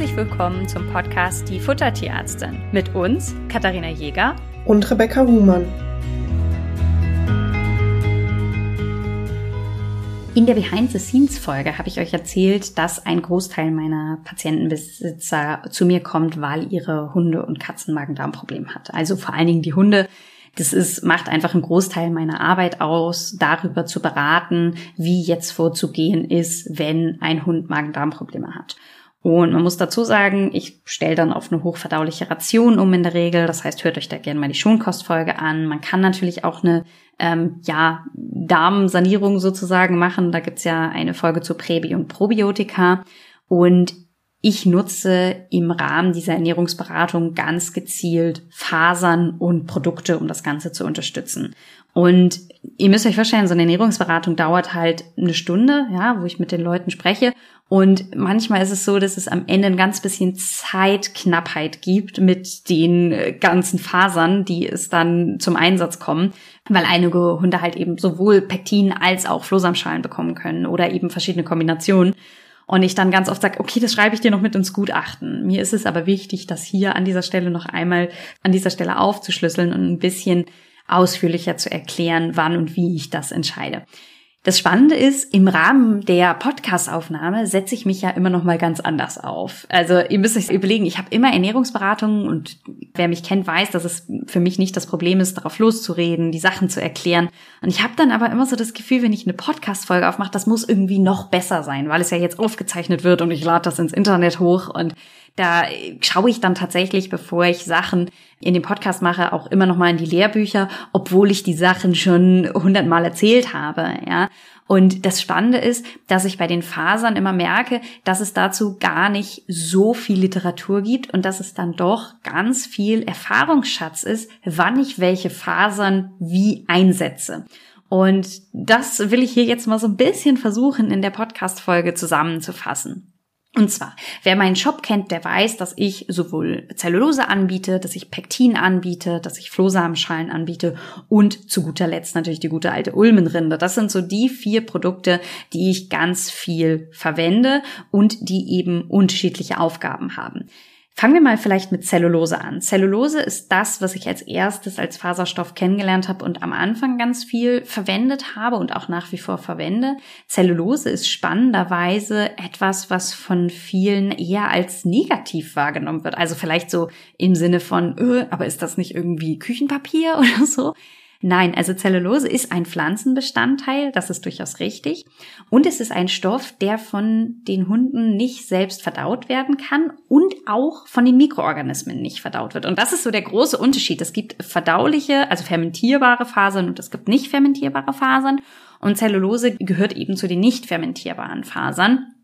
herzlich willkommen zum Podcast Die Futtertierärztin mit uns, Katharina Jäger und Rebecca Huhmann. In der Behind-the-Scenes-Folge habe ich euch erzählt, dass ein Großteil meiner Patientenbesitzer zu mir kommt, weil ihre Hunde und Katzen Magen-Darm-Problem hat. Also vor allen Dingen die Hunde. Das ist, macht einfach einen Großteil meiner Arbeit aus, darüber zu beraten, wie jetzt vorzugehen ist, wenn ein Hund Magen-Darm-Probleme hat. Und man muss dazu sagen, ich stelle dann auf eine hochverdauliche Ration um in der Regel. Das heißt, hört euch da gerne mal die Schonkostfolge an. Man kann natürlich auch eine ähm, ja, Darmsanierung sozusagen machen. Da gibt's ja eine Folge zu Präbi und Probiotika. Und ich nutze im Rahmen dieser Ernährungsberatung ganz gezielt Fasern und Produkte, um das Ganze zu unterstützen. Und ihr müsst euch vorstellen, so eine Ernährungsberatung dauert halt eine Stunde, ja, wo ich mit den Leuten spreche. Und manchmal ist es so, dass es am Ende ein ganz bisschen Zeitknappheit gibt mit den äh, ganzen Fasern, die es dann zum Einsatz kommen, weil einige Hunde halt eben sowohl Pektin als auch Flohsamschalen bekommen können oder eben verschiedene Kombinationen. Und ich dann ganz oft sage, okay, das schreibe ich dir noch mit ins Gutachten. Mir ist es aber wichtig, das hier an dieser Stelle noch einmal an dieser Stelle aufzuschlüsseln und ein bisschen ausführlicher zu erklären, wann und wie ich das entscheide. Das Spannende ist, im Rahmen der Podcast-Aufnahme setze ich mich ja immer noch mal ganz anders auf. Also ihr müsst euch überlegen, ich habe immer Ernährungsberatungen und wer mich kennt, weiß, dass es für mich nicht das Problem ist, darauf loszureden, die Sachen zu erklären. Und ich habe dann aber immer so das Gefühl, wenn ich eine Podcast-Folge aufmache, das muss irgendwie noch besser sein, weil es ja jetzt aufgezeichnet wird und ich lade das ins Internet hoch und da schaue ich dann tatsächlich, bevor ich Sachen in dem Podcast mache, auch immer noch mal in die Lehrbücher, obwohl ich die Sachen schon hundertmal erzählt habe, ja. Und das Spannende ist, dass ich bei den Fasern immer merke, dass es dazu gar nicht so viel Literatur gibt und dass es dann doch ganz viel Erfahrungsschatz ist, wann ich welche Fasern wie einsetze. Und das will ich hier jetzt mal so ein bisschen versuchen, in der Podcast-Folge zusammenzufassen. Und zwar, wer meinen Shop kennt, der weiß, dass ich sowohl Zellulose anbiete, dass ich Pektin anbiete, dass ich Flohsamenschalen anbiete und zu guter Letzt natürlich die gute alte Ulmenrinde. Das sind so die vier Produkte, die ich ganz viel verwende und die eben unterschiedliche Aufgaben haben. Fangen wir mal vielleicht mit Zellulose an. Zellulose ist das, was ich als erstes als Faserstoff kennengelernt habe und am Anfang ganz viel verwendet habe und auch nach wie vor verwende. Zellulose ist spannenderweise etwas, was von vielen eher als negativ wahrgenommen wird. Also vielleicht so im Sinne von, öh, aber ist das nicht irgendwie Küchenpapier oder so? Nein, also Zellulose ist ein Pflanzenbestandteil, das ist durchaus richtig. Und es ist ein Stoff, der von den Hunden nicht selbst verdaut werden kann und auch von den Mikroorganismen nicht verdaut wird. Und das ist so der große Unterschied. Es gibt verdauliche, also fermentierbare Fasern und es gibt nicht fermentierbare Fasern. Und Zellulose gehört eben zu den nicht fermentierbaren Fasern.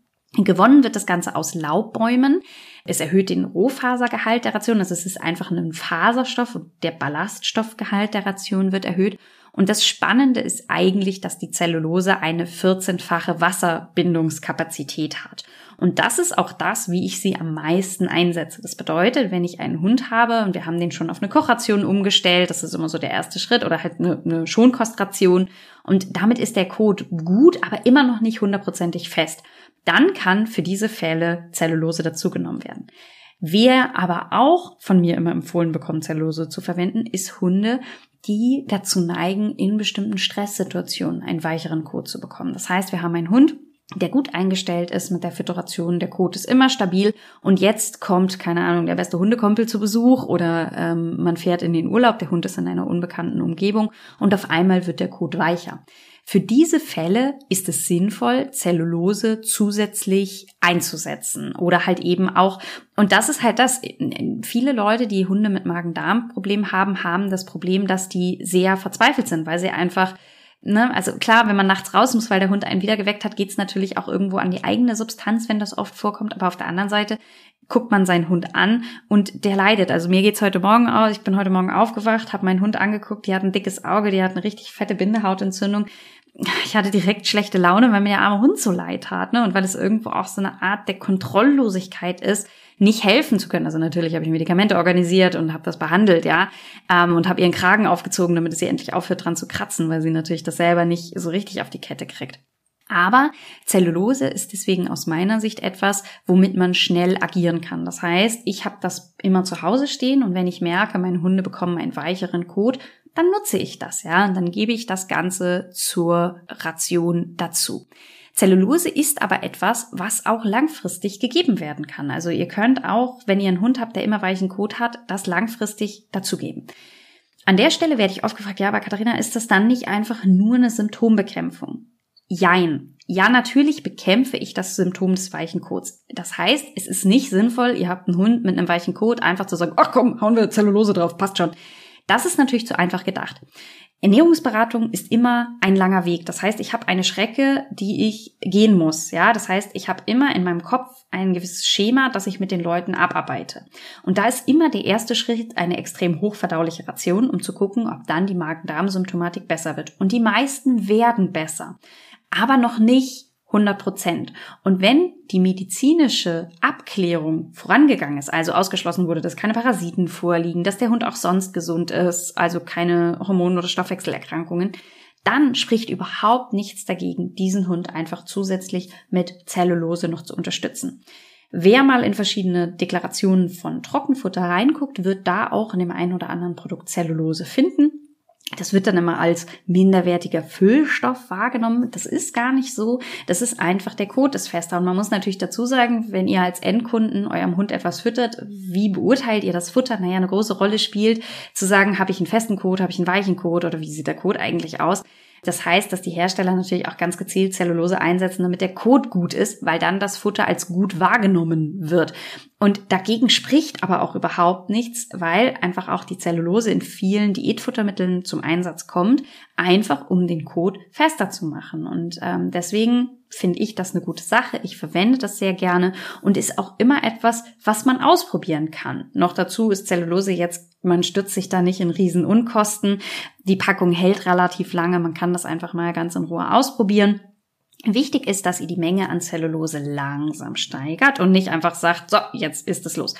Gewonnen wird das Ganze aus Laubbäumen. Es erhöht den Rohfasergehalt der Ration, also es ist einfach ein Faserstoff der Ballaststoffgehalt der Ration wird erhöht. Und das Spannende ist eigentlich, dass die Zellulose eine 14-fache Wasserbindungskapazität hat. Und das ist auch das, wie ich sie am meisten einsetze. Das bedeutet, wenn ich einen Hund habe und wir haben den schon auf eine Kochration umgestellt, das ist immer so der erste Schritt, oder halt eine, eine Schonkostration. Und damit ist der Code gut, aber immer noch nicht hundertprozentig fest dann kann für diese Fälle Zellulose dazugenommen werden. Wer aber auch von mir immer empfohlen bekommt, Zellulose zu verwenden, ist Hunde, die dazu neigen, in bestimmten Stresssituationen einen weicheren Kot zu bekommen. Das heißt, wir haben einen Hund, der gut eingestellt ist mit der Fütteration, der Kot ist immer stabil und jetzt kommt, keine Ahnung, der beste Hundekumpel zu Besuch oder ähm, man fährt in den Urlaub, der Hund ist in einer unbekannten Umgebung und auf einmal wird der Kot weicher. Für diese Fälle ist es sinnvoll, Zellulose zusätzlich einzusetzen oder halt eben auch, und das ist halt das, viele Leute, die Hunde mit Magen-Darm-Problemen haben, haben das Problem, dass die sehr verzweifelt sind, weil sie einfach Ne? Also klar, wenn man nachts raus muss, weil der Hund einen wieder geweckt hat, geht's natürlich auch irgendwo an die eigene Substanz, wenn das oft vorkommt. Aber auf der anderen Seite guckt man seinen Hund an und der leidet. Also mir geht's heute Morgen aus. Ich bin heute Morgen aufgewacht, habe meinen Hund angeguckt. Die hat ein dickes Auge, die hat eine richtig fette Bindehautentzündung ich hatte direkt schlechte Laune, weil mir der arme Hund so leid tat, ne? Und weil es irgendwo auch so eine Art der Kontrolllosigkeit ist, nicht helfen zu können. Also natürlich habe ich Medikamente organisiert und habe das behandelt, ja, ähm, und habe ihren Kragen aufgezogen, damit sie endlich aufhört dran zu kratzen, weil sie natürlich das selber nicht so richtig auf die Kette kriegt. Aber Zellulose ist deswegen aus meiner Sicht etwas, womit man schnell agieren kann. Das heißt, ich habe das immer zu Hause stehen und wenn ich merke, meine Hunde bekommen einen weicheren Kot, dann nutze ich das, ja, und dann gebe ich das Ganze zur Ration dazu. Zellulose ist aber etwas, was auch langfristig gegeben werden kann. Also ihr könnt auch, wenn ihr einen Hund habt, der immer weichen Kot hat, das langfristig dazugeben. An der Stelle werde ich oft gefragt, ja, aber Katharina, ist das dann nicht einfach nur eine Symptombekämpfung? Jein. Ja, natürlich bekämpfe ich das Symptom des weichen Kots. Das heißt, es ist nicht sinnvoll, ihr habt einen Hund mit einem weichen Kot, einfach zu sagen, ach komm, hauen wir Zellulose drauf, passt schon. Das ist natürlich zu einfach gedacht. Ernährungsberatung ist immer ein langer Weg. Das heißt, ich habe eine Schrecke, die ich gehen muss. Ja, das heißt, ich habe immer in meinem Kopf ein gewisses Schema, das ich mit den Leuten abarbeite. Und da ist immer der erste Schritt eine extrem hochverdauliche Ration, um zu gucken, ob dann die Magen-Darm-Symptomatik besser wird. Und die meisten werden besser, aber noch nicht 100 Prozent. Und wenn die medizinische Abklärung vorangegangen ist, also ausgeschlossen wurde, dass keine Parasiten vorliegen, dass der Hund auch sonst gesund ist, also keine Hormon- oder Stoffwechselerkrankungen, dann spricht überhaupt nichts dagegen, diesen Hund einfach zusätzlich mit Zellulose noch zu unterstützen. Wer mal in verschiedene Deklarationen von Trockenfutter reinguckt, wird da auch in dem einen oder anderen Produkt Zellulose finden. Das wird dann immer als minderwertiger Füllstoff wahrgenommen. Das ist gar nicht so. Das ist einfach, der Kot ist fester. Und man muss natürlich dazu sagen, wenn ihr als Endkunden eurem Hund etwas füttert, wie beurteilt ihr das Futter? Naja, eine große Rolle spielt, zu sagen, habe ich einen festen Kot, habe ich einen weichen Kot oder wie sieht der Kot eigentlich aus? Das heißt, dass die Hersteller natürlich auch ganz gezielt Zellulose einsetzen, damit der Kot gut ist, weil dann das Futter als gut wahrgenommen wird. Und dagegen spricht aber auch überhaupt nichts, weil einfach auch die Zellulose in vielen Diätfuttermitteln zum Einsatz kommt, einfach um den Kot fester zu machen. Und ähm, deswegen finde ich das eine gute Sache. Ich verwende das sehr gerne und ist auch immer etwas, was man ausprobieren kann. Noch dazu ist Zellulose jetzt, man stützt sich da nicht in Riesenunkosten. Die Packung hält relativ lange. Man kann das einfach mal ganz in Ruhe ausprobieren. Wichtig ist, dass ihr die Menge an Zellulose langsam steigert und nicht einfach sagt, so, jetzt ist es los.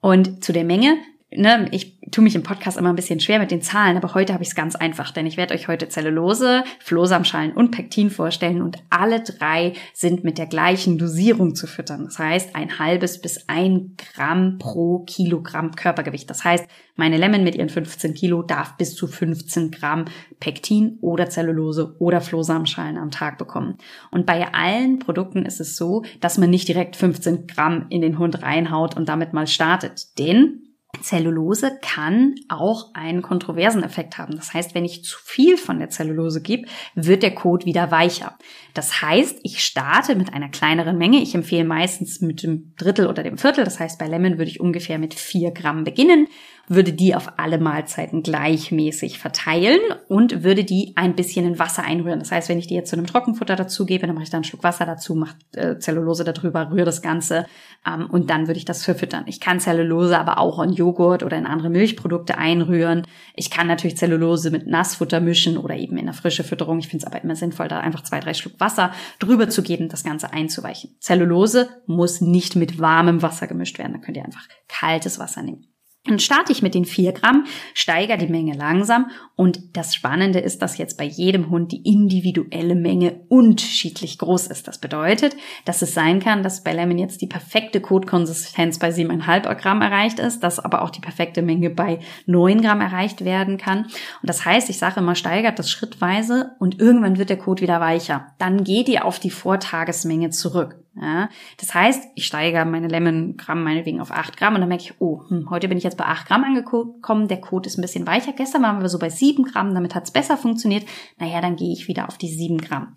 Und zu der Menge ne, ich tue mich im Podcast immer ein bisschen schwer mit den Zahlen, aber heute habe ich es ganz einfach, denn ich werde euch heute Zellulose, Flohsamschalen und Pektin vorstellen und alle drei sind mit der gleichen Dosierung zu füttern. Das heißt, ein halbes bis ein Gramm pro Kilogramm Körpergewicht. Das heißt, meine Lemon mit ihren 15 Kilo darf bis zu 15 Gramm Pektin oder Zellulose oder Flohsamenschalen am Tag bekommen. Und bei allen Produkten ist es so, dass man nicht direkt 15 Gramm in den Hund reinhaut und damit mal startet. Denn Zellulose kann auch einen kontroversen Effekt haben. Das heißt, wenn ich zu viel von der Zellulose gebe, wird der Kot wieder weicher. Das heißt, ich starte mit einer kleineren Menge. Ich empfehle meistens mit dem Drittel oder dem Viertel. Das heißt, bei Lemon würde ich ungefähr mit vier Gramm beginnen würde die auf alle Mahlzeiten gleichmäßig verteilen und würde die ein bisschen in Wasser einrühren. Das heißt, wenn ich die jetzt zu einem Trockenfutter dazugebe, dann mache ich da einen Schluck Wasser dazu, mache äh, Zellulose darüber, rühre das Ganze ähm, und dann würde ich das verfüttern. Ich kann Zellulose aber auch in Joghurt oder in andere Milchprodukte einrühren. Ich kann natürlich Zellulose mit Nassfutter mischen oder eben in der frische Fütterung. Ich finde es aber immer sinnvoll, da einfach zwei, drei Schluck Wasser drüber zu geben, das Ganze einzuweichen. Zellulose muss nicht mit warmem Wasser gemischt werden. Da könnt ihr einfach kaltes Wasser nehmen. Dann starte ich mit den vier Gramm, steigere die Menge langsam und das Spannende ist, dass jetzt bei jedem Hund die individuelle Menge unterschiedlich groß ist. Das bedeutet, dass es sein kann, dass bei Lemon jetzt die perfekte Kotkonsistenz bei 7,5 Gramm erreicht ist, dass aber auch die perfekte Menge bei 9 Gramm erreicht werden kann. Und das heißt, ich sage immer, steigert das schrittweise und irgendwann wird der Kot wieder weicher. Dann geht ihr auf die Vortagesmenge zurück. Ja, das heißt, ich steigere meine Lemon-Gramm meinetwegen auf 8 Gramm und dann merke ich, oh, hm, heute bin ich jetzt bei 8 Gramm angekommen, der Code ist ein bisschen weicher. Gestern waren wir so bei 7 Gramm, damit hat es besser funktioniert. Naja, dann gehe ich wieder auf die 7 Gramm.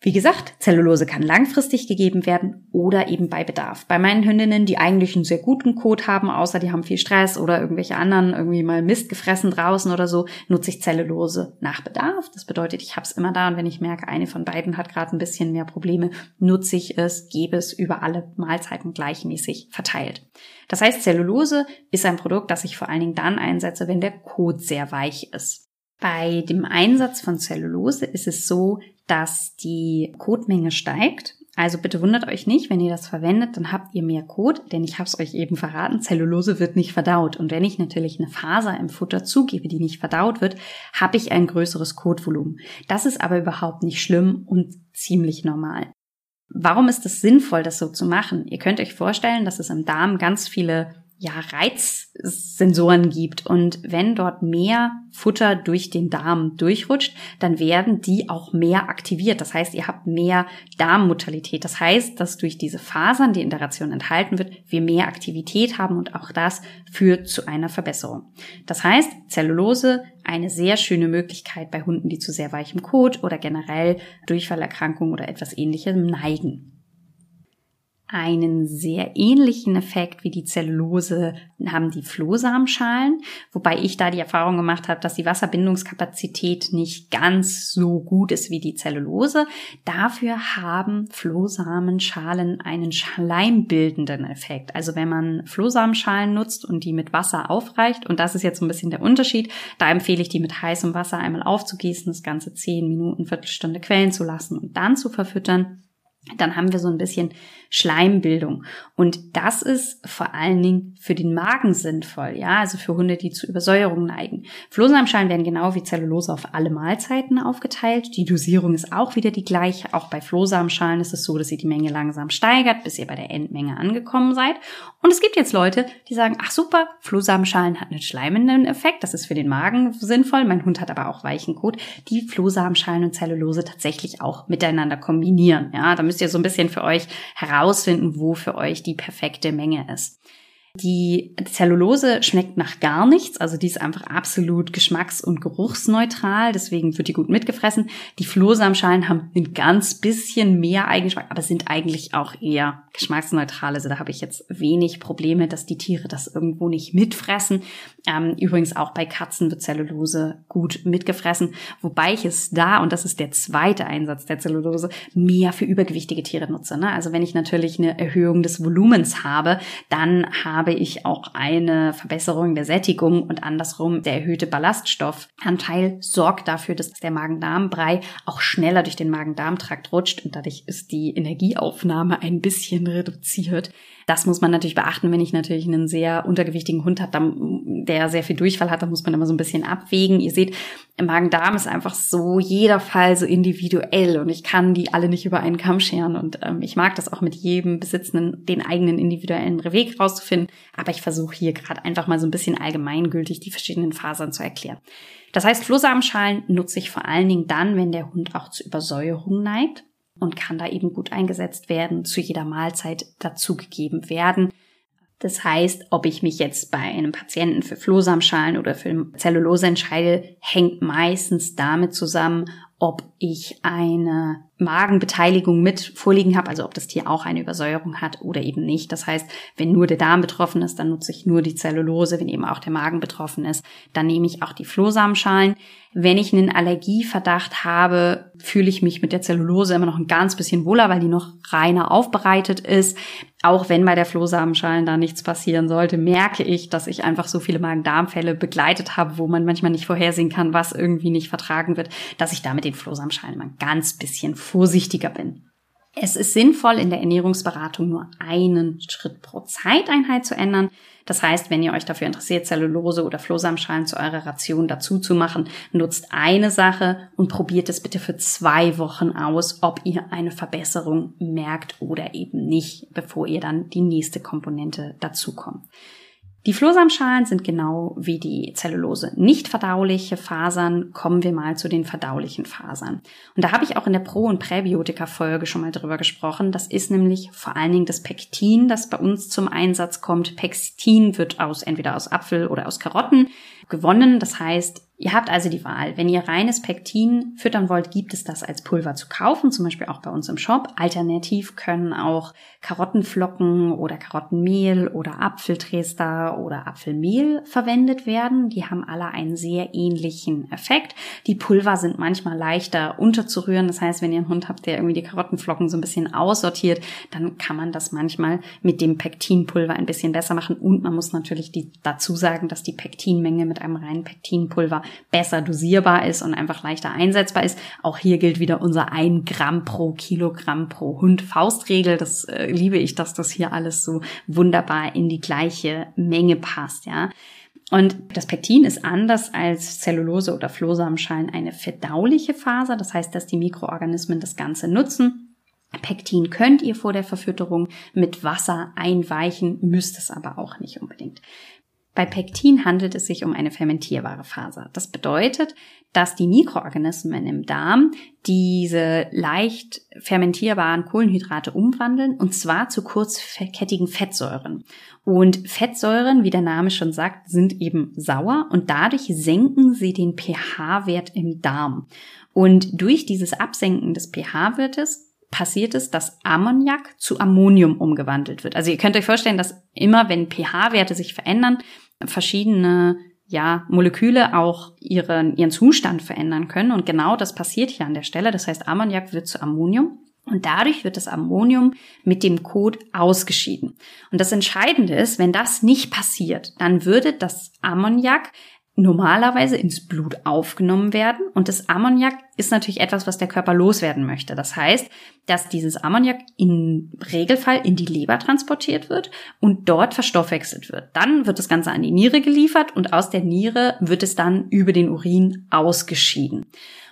Wie gesagt, Zellulose kann langfristig gegeben werden oder eben bei Bedarf. Bei meinen Hündinnen, die eigentlich einen sehr guten Kot haben, außer die haben viel Stress oder irgendwelche anderen irgendwie mal Mist gefressen draußen oder so, nutze ich Zellulose nach Bedarf. Das bedeutet, ich habe es immer da und wenn ich merke, eine von beiden hat gerade ein bisschen mehr Probleme, nutze ich es, gebe es über alle Mahlzeiten gleichmäßig verteilt. Das heißt, Zellulose ist ein Produkt, das ich vor allen Dingen dann einsetze, wenn der Kot sehr weich ist. Bei dem Einsatz von Zellulose ist es so, dass die Kotmenge steigt. Also bitte wundert euch nicht, wenn ihr das verwendet, dann habt ihr mehr Kot, denn ich habe es euch eben verraten, Zellulose wird nicht verdaut. Und wenn ich natürlich eine Faser im Futter zugebe, die nicht verdaut wird, habe ich ein größeres Kotvolumen. Das ist aber überhaupt nicht schlimm und ziemlich normal. Warum ist es sinnvoll, das so zu machen? Ihr könnt euch vorstellen, dass es im Darm ganz viele ja, Reizsensoren gibt. Und wenn dort mehr Futter durch den Darm durchrutscht, dann werden die auch mehr aktiviert. Das heißt, ihr habt mehr Darmmotalität. Das heißt, dass durch diese Fasern, die in der Ration enthalten wird, wir mehr Aktivität haben und auch das führt zu einer Verbesserung. Das heißt, Zellulose eine sehr schöne Möglichkeit bei Hunden, die zu sehr weichem Kot oder generell Durchfallerkrankungen oder etwas ähnlichem neigen einen sehr ähnlichen Effekt wie die Zellulose haben die Flohsamenschalen, wobei ich da die Erfahrung gemacht habe, dass die Wasserbindungskapazität nicht ganz so gut ist wie die Zellulose. Dafür haben Flohsamenschalen einen schleimbildenden Effekt. Also wenn man Flohsamenschalen nutzt und die mit Wasser aufreicht, und das ist jetzt so ein bisschen der Unterschied, da empfehle ich die mit heißem Wasser einmal aufzugießen, das Ganze zehn Minuten, Viertelstunde quellen zu lassen und dann zu verfüttern dann haben wir so ein bisschen Schleimbildung. Und das ist vor allen Dingen für den Magen sinnvoll, ja, also für Hunde, die zu Übersäuerung neigen. Flohsamenschalen werden genau wie Zellulose auf alle Mahlzeiten aufgeteilt. Die Dosierung ist auch wieder die gleiche. Auch bei Flohsamenschalen ist es so, dass ihr die Menge langsam steigert, bis ihr bei der Endmenge angekommen seid. Und es gibt jetzt Leute, die sagen, ach super, Flohsamenschalen hat einen schleimenden Effekt. Das ist für den Magen sinnvoll. Mein Hund hat aber auch weichen Kot. Die Flohsamenschalen und Zellulose tatsächlich auch miteinander kombinieren. Ja, da müsst ihr so ein bisschen für euch herausfinden, wo für euch die perfekte Menge ist. Die Zellulose schmeckt nach gar nichts, also die ist einfach absolut geschmacks- und geruchsneutral, deswegen wird die gut mitgefressen. Die Flohsamenschalen haben ein ganz bisschen mehr Eigenschmack, aber sind eigentlich auch eher geschmacksneutral. Also da habe ich jetzt wenig Probleme, dass die Tiere das irgendwo nicht mitfressen. Ähm, übrigens auch bei Katzen wird Zellulose gut mitgefressen, wobei ich es da, und das ist der zweite Einsatz der Zellulose, mehr für übergewichtige Tiere nutze. Ne? Also wenn ich natürlich eine Erhöhung des Volumens habe, dann habe ich auch eine Verbesserung der Sättigung und andersrum der erhöhte Ballaststoffanteil sorgt dafür, dass der Magen-Darm-Brei auch schneller durch den Magen-Darm-Trakt rutscht und dadurch ist die Energieaufnahme ein bisschen reduziert. Das muss man natürlich beachten, wenn ich natürlich einen sehr untergewichtigen Hund habe, der sehr viel Durchfall hat, da muss man immer so ein bisschen abwägen. Ihr seht, Magen-Darm ist einfach so jeder Fall so individuell und ich kann die alle nicht über einen Kamm scheren und ähm, ich mag das auch mit jedem Besitzenden den eigenen individuellen Weg rauszufinden, aber ich versuche hier gerade einfach mal so ein bisschen allgemeingültig die verschiedenen Fasern zu erklären. Das heißt, Flohsamenschalen nutze ich vor allen Dingen dann, wenn der Hund auch zu Übersäuerung neigt und kann da eben gut eingesetzt werden, zu jeder Mahlzeit dazugegeben werden. Das heißt, ob ich mich jetzt bei einem Patienten für Flohsamenschalen oder für Zellulose entscheide, hängt meistens damit zusammen, ob ich eine Magenbeteiligung mit vorliegen habe, also ob das Tier auch eine Übersäuerung hat oder eben nicht. Das heißt, wenn nur der Darm betroffen ist, dann nutze ich nur die Zellulose. Wenn eben auch der Magen betroffen ist, dann nehme ich auch die Flohsamenschalen. Wenn ich einen Allergieverdacht habe, fühle ich mich mit der Zellulose immer noch ein ganz bisschen wohler, weil die noch reiner aufbereitet ist. Auch wenn bei der Flohsamenschalen da nichts passieren sollte, merke ich, dass ich einfach so viele Magen-Darm-Fälle begleitet habe, wo man manchmal nicht vorhersehen kann, was irgendwie nicht vertragen wird, dass ich da mit den Flohsamenschalen mal ein ganz bisschen vorsichtiger bin. Es ist sinnvoll, in der Ernährungsberatung nur einen Schritt pro Zeiteinheit zu ändern. Das heißt, wenn ihr euch dafür interessiert, Zellulose oder Flohsamenschalen zu eurer Ration dazu zu machen, nutzt eine Sache und probiert es bitte für zwei Wochen aus, ob ihr eine Verbesserung merkt oder eben nicht, bevor ihr dann die nächste Komponente dazu kommt. Die Flohsamenschalen sind genau wie die Zellulose nicht verdauliche Fasern. Kommen wir mal zu den verdaulichen Fasern. Und da habe ich auch in der Pro- und Präbiotika-Folge schon mal drüber gesprochen. Das ist nämlich vor allen Dingen das Pektin, das bei uns zum Einsatz kommt. Pektin wird aus entweder aus Apfel oder aus Karotten gewonnen. Das heißt, Ihr habt also die Wahl. Wenn ihr reines Pektin füttern wollt, gibt es das als Pulver zu kaufen, zum Beispiel auch bei uns im Shop. Alternativ können auch Karottenflocken oder Karottenmehl oder Apfeltrester oder Apfelmehl verwendet werden. Die haben alle einen sehr ähnlichen Effekt. Die Pulver sind manchmal leichter unterzurühren. Das heißt, wenn ihr einen Hund habt, der irgendwie die Karottenflocken so ein bisschen aussortiert, dann kann man das manchmal mit dem Pektinpulver ein bisschen besser machen. Und man muss natürlich die, dazu sagen, dass die Pektinmenge mit einem reinen Pektinpulver besser dosierbar ist und einfach leichter einsetzbar ist. Auch hier gilt wieder unser ein Gramm pro Kilogramm pro Hund Faustregel. Das äh, liebe ich, dass das hier alles so wunderbar in die gleiche Menge passt, ja. Und das Pektin ist anders als Zellulose oder Flohsamenschalen eine verdauliche Faser. Das heißt, dass die Mikroorganismen das Ganze nutzen. Pektin könnt ihr vor der Verfütterung mit Wasser einweichen, müsst es aber auch nicht unbedingt. Bei Pektin handelt es sich um eine fermentierbare Faser. Das bedeutet, dass die Mikroorganismen im Darm diese leicht fermentierbaren Kohlenhydrate umwandeln und zwar zu kurzkettigen Fettsäuren. Und Fettsäuren, wie der Name schon sagt, sind eben sauer und dadurch senken sie den pH-Wert im Darm. Und durch dieses Absenken des pH-Wertes passiert es, dass Ammoniak zu Ammonium umgewandelt wird. Also ihr könnt euch vorstellen, dass immer wenn pH-Werte sich verändern, verschiedene ja, Moleküle auch ihren, ihren Zustand verändern können. Und genau das passiert hier an der Stelle. Das heißt, Ammoniak wird zu Ammonium. Und dadurch wird das Ammonium mit dem Kot ausgeschieden. Und das Entscheidende ist, wenn das nicht passiert, dann würde das Ammoniak normalerweise ins Blut aufgenommen werden. Und das Ammoniak ist natürlich etwas, was der Körper loswerden möchte. Das heißt, dass dieses Ammoniak im Regelfall in die Leber transportiert wird und dort verstoffwechselt wird. Dann wird das Ganze an die Niere geliefert und aus der Niere wird es dann über den Urin ausgeschieden.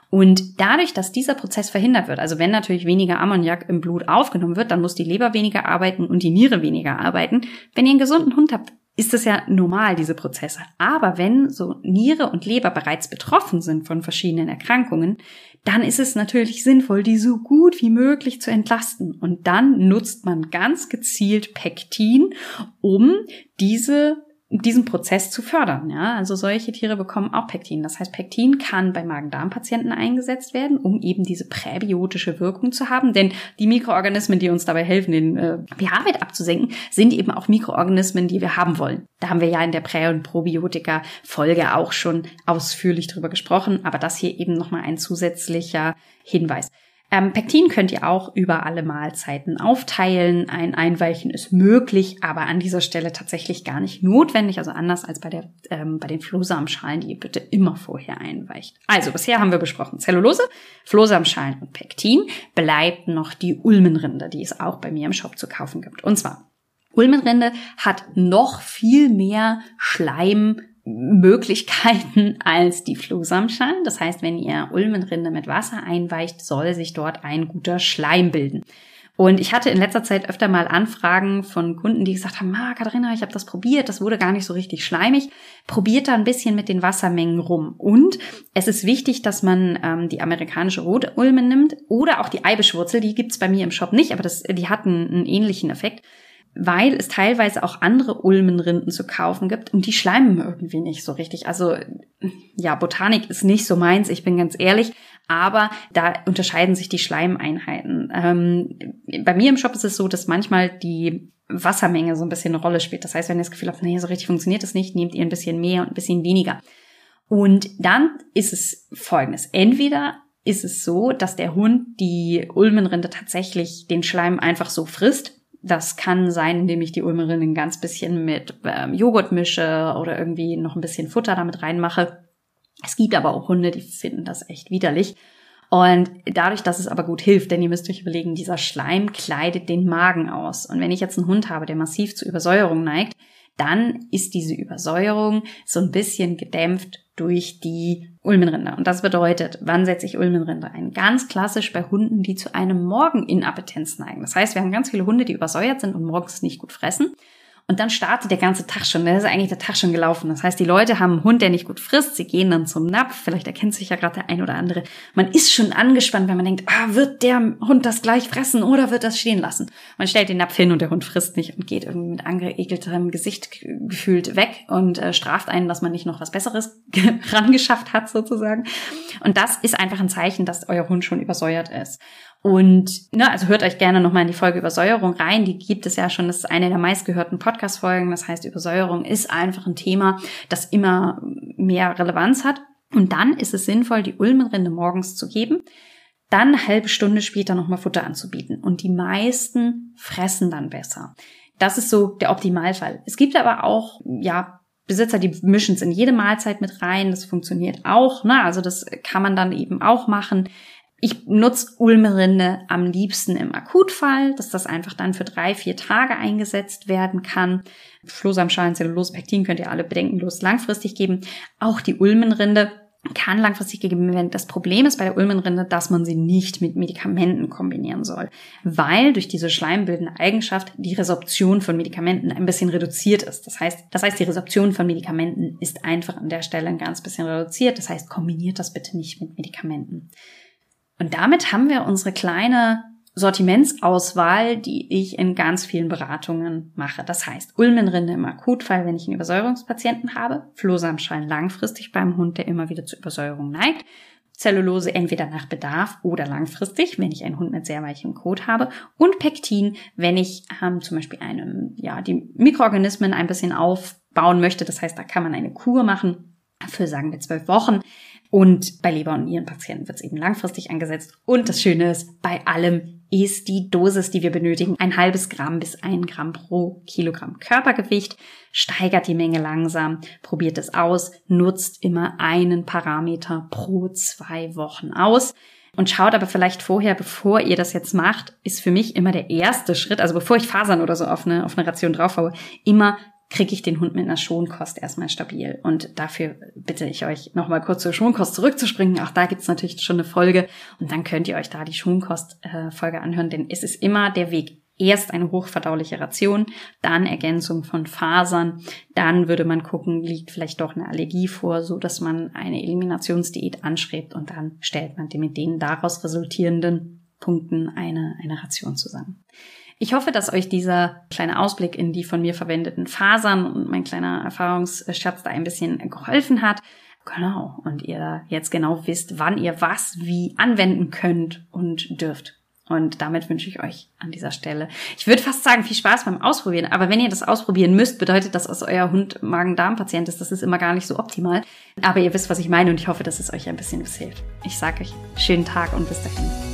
Und dadurch, dass dieser Prozess verhindert wird, also wenn natürlich weniger Ammoniak im Blut aufgenommen wird, dann muss die Leber weniger arbeiten und die Niere weniger arbeiten. Wenn ihr einen gesunden Hund habt, ist das ja normal, diese Prozesse. Aber wenn so Niere und Leber bereits betroffen sind von verschiedenen Erkrankungen, dann ist es natürlich sinnvoll, die so gut wie möglich zu entlasten. Und dann nutzt man ganz gezielt Pektin, um diese diesen Prozess zu fördern. Ja, also solche Tiere bekommen auch Pektin. Das heißt, Pektin kann bei Magen-Darm-Patienten eingesetzt werden, um eben diese präbiotische Wirkung zu haben. Denn die Mikroorganismen, die uns dabei helfen, den äh, pH-Wert abzusenken, sind eben auch Mikroorganismen, die wir haben wollen. Da haben wir ja in der Prä- und Probiotika-Folge auch schon ausführlich drüber gesprochen. Aber das hier eben nochmal ein zusätzlicher Hinweis. Ähm, Pektin könnt ihr auch über alle Mahlzeiten aufteilen. Ein Einweichen ist möglich, aber an dieser Stelle tatsächlich gar nicht notwendig. Also anders als bei, der, ähm, bei den Flohsamenschalen, die ihr bitte immer vorher einweicht. Also bisher haben wir besprochen Zellulose, Flohsamenschalen und Pektin. Bleibt noch die Ulmenrinde, die es auch bei mir im Shop zu kaufen gibt. Und zwar Ulmenrinde hat noch viel mehr Schleim Möglichkeiten als die Flohsamenschalen. Das heißt, wenn ihr Ulmenrinde mit Wasser einweicht, soll sich dort ein guter Schleim bilden. Und ich hatte in letzter Zeit öfter mal Anfragen von Kunden, die gesagt haben, ah, Katharina, ich habe das probiert, das wurde gar nicht so richtig schleimig. Probiert da ein bisschen mit den Wassermengen rum. Und es ist wichtig, dass man ähm, die amerikanische Rotulme nimmt oder auch die Eibischwurzel, die gibt's bei mir im Shop nicht, aber das, die hatten einen ähnlichen Effekt weil es teilweise auch andere Ulmenrinden zu kaufen gibt und die schleimen irgendwie nicht so richtig. Also ja, Botanik ist nicht so meins, ich bin ganz ehrlich, aber da unterscheiden sich die Schleimeinheiten. Ähm, bei mir im Shop ist es so, dass manchmal die Wassermenge so ein bisschen eine Rolle spielt. Das heißt, wenn ihr das Gefühl habt, nee, so richtig funktioniert das nicht, nehmt ihr ein bisschen mehr und ein bisschen weniger. Und dann ist es folgendes. Entweder ist es so, dass der Hund die Ulmenrinde tatsächlich den Schleim einfach so frisst das kann sein, indem ich die Ulmerinnen ganz bisschen mit ähm, Joghurt mische oder irgendwie noch ein bisschen Futter damit reinmache. Es gibt aber auch Hunde, die finden das echt widerlich. Und dadurch, dass es aber gut hilft, denn ihr müsst euch überlegen, dieser Schleim kleidet den Magen aus. Und wenn ich jetzt einen Hund habe, der massiv zu Übersäuerung neigt, dann ist diese Übersäuerung so ein bisschen gedämpft durch die Ulmenrinder. Und das bedeutet, wann setze ich Ulmenrinder ein? Ganz klassisch bei Hunden, die zu einem Morgeninappetenz neigen. Das heißt, wir haben ganz viele Hunde, die übersäuert sind und morgens nicht gut fressen. Und dann startet der ganze Tag schon. Da ist eigentlich der Tag schon gelaufen. Das heißt, die Leute haben einen Hund, der nicht gut frisst. Sie gehen dann zum Napf. Vielleicht erkennt sich ja gerade der ein oder andere. Man ist schon angespannt, wenn man denkt, ah, wird der Hund das gleich fressen oder wird das stehen lassen? Man stellt den Napf hin und der Hund frisst nicht und geht irgendwie mit angeekeltem Gesicht gefühlt weg und äh, straft einen, dass man nicht noch was Besseres rangeschafft hat sozusagen. Und das ist einfach ein Zeichen, dass euer Hund schon übersäuert ist. Und ne, also hört euch gerne nochmal in die Folge Übersäuerung rein. Die gibt es ja schon, das ist eine der meistgehörten Podcast-Folgen. Das heißt, Übersäuerung ist einfach ein Thema, das immer mehr Relevanz hat. Und dann ist es sinnvoll, die Ulmenrinde morgens zu geben, dann eine halbe Stunde später nochmal Futter anzubieten. Und die meisten fressen dann besser. Das ist so der Optimalfall. Es gibt aber auch, ja, Besitzer, die mischen es in jede Mahlzeit mit rein. Das funktioniert auch. Ne? Also das kann man dann eben auch machen. Ich nutze Ulmerinde am liebsten im Akutfall, dass das einfach dann für drei, vier Tage eingesetzt werden kann. Flohsamschalen, Zellulose, Pektin könnt ihr alle bedenkenlos langfristig geben. Auch die Ulmenrinde kann langfristig gegeben werden. Das Problem ist bei der Ulmenrinde, dass man sie nicht mit Medikamenten kombinieren soll, weil durch diese schleimbildende Eigenschaft die Resorption von Medikamenten ein bisschen reduziert ist. Das heißt, das heißt, die Resorption von Medikamenten ist einfach an der Stelle ein ganz bisschen reduziert. Das heißt, kombiniert das bitte nicht mit Medikamenten. Und damit haben wir unsere kleine Sortimentsauswahl, die ich in ganz vielen Beratungen mache. Das heißt, Ulmenrinde im Akutfall, wenn ich einen Übersäuerungspatienten habe, Flohsamenschalen langfristig beim Hund, der immer wieder zu Übersäuerung neigt, Zellulose entweder nach Bedarf oder langfristig, wenn ich einen Hund mit sehr weichem Kot habe, und Pektin, wenn ich ähm, zum Beispiel einem, ja, die Mikroorganismen ein bisschen aufbauen möchte. Das heißt, da kann man eine Kur machen für, sagen wir, zwölf Wochen. Und bei Leber- und Nierenpatienten wird es eben langfristig eingesetzt. Und das Schöne ist, bei allem ist die Dosis, die wir benötigen, ein halbes Gramm bis ein Gramm pro Kilogramm Körpergewicht. Steigert die Menge langsam, probiert es aus, nutzt immer einen Parameter pro zwei Wochen aus. Und schaut aber vielleicht vorher, bevor ihr das jetzt macht, ist für mich immer der erste Schritt, also bevor ich Fasern oder so auf eine, auf eine Ration draufhaue, immer kriege ich den Hund mit einer Schonkost erstmal stabil. Und dafür bitte ich euch nochmal kurz zur Schonkost zurückzuspringen. Auch da gibt's natürlich schon eine Folge und dann könnt ihr euch da die Schonkost-Folge anhören, denn es ist immer der Weg. Erst eine hochverdauliche Ration, dann Ergänzung von Fasern, dann würde man gucken, liegt vielleicht doch eine Allergie vor, so dass man eine Eliminationsdiät anschreibt und dann stellt man mit den daraus resultierenden Punkten eine, eine Ration zusammen. Ich hoffe, dass euch dieser kleine Ausblick in die von mir verwendeten Fasern und mein kleiner Erfahrungsschatz da ein bisschen geholfen hat. Genau. Und ihr jetzt genau wisst, wann ihr was wie anwenden könnt und dürft. Und damit wünsche ich euch an dieser Stelle, ich würde fast sagen, viel Spaß beim Ausprobieren. Aber wenn ihr das ausprobieren müsst, bedeutet das, dass euer Hund Magen-Darm-Patient ist. Das ist immer gar nicht so optimal. Aber ihr wisst, was ich meine und ich hoffe, dass es euch ein bisschen hilft. Ich sage euch schönen Tag und bis dahin.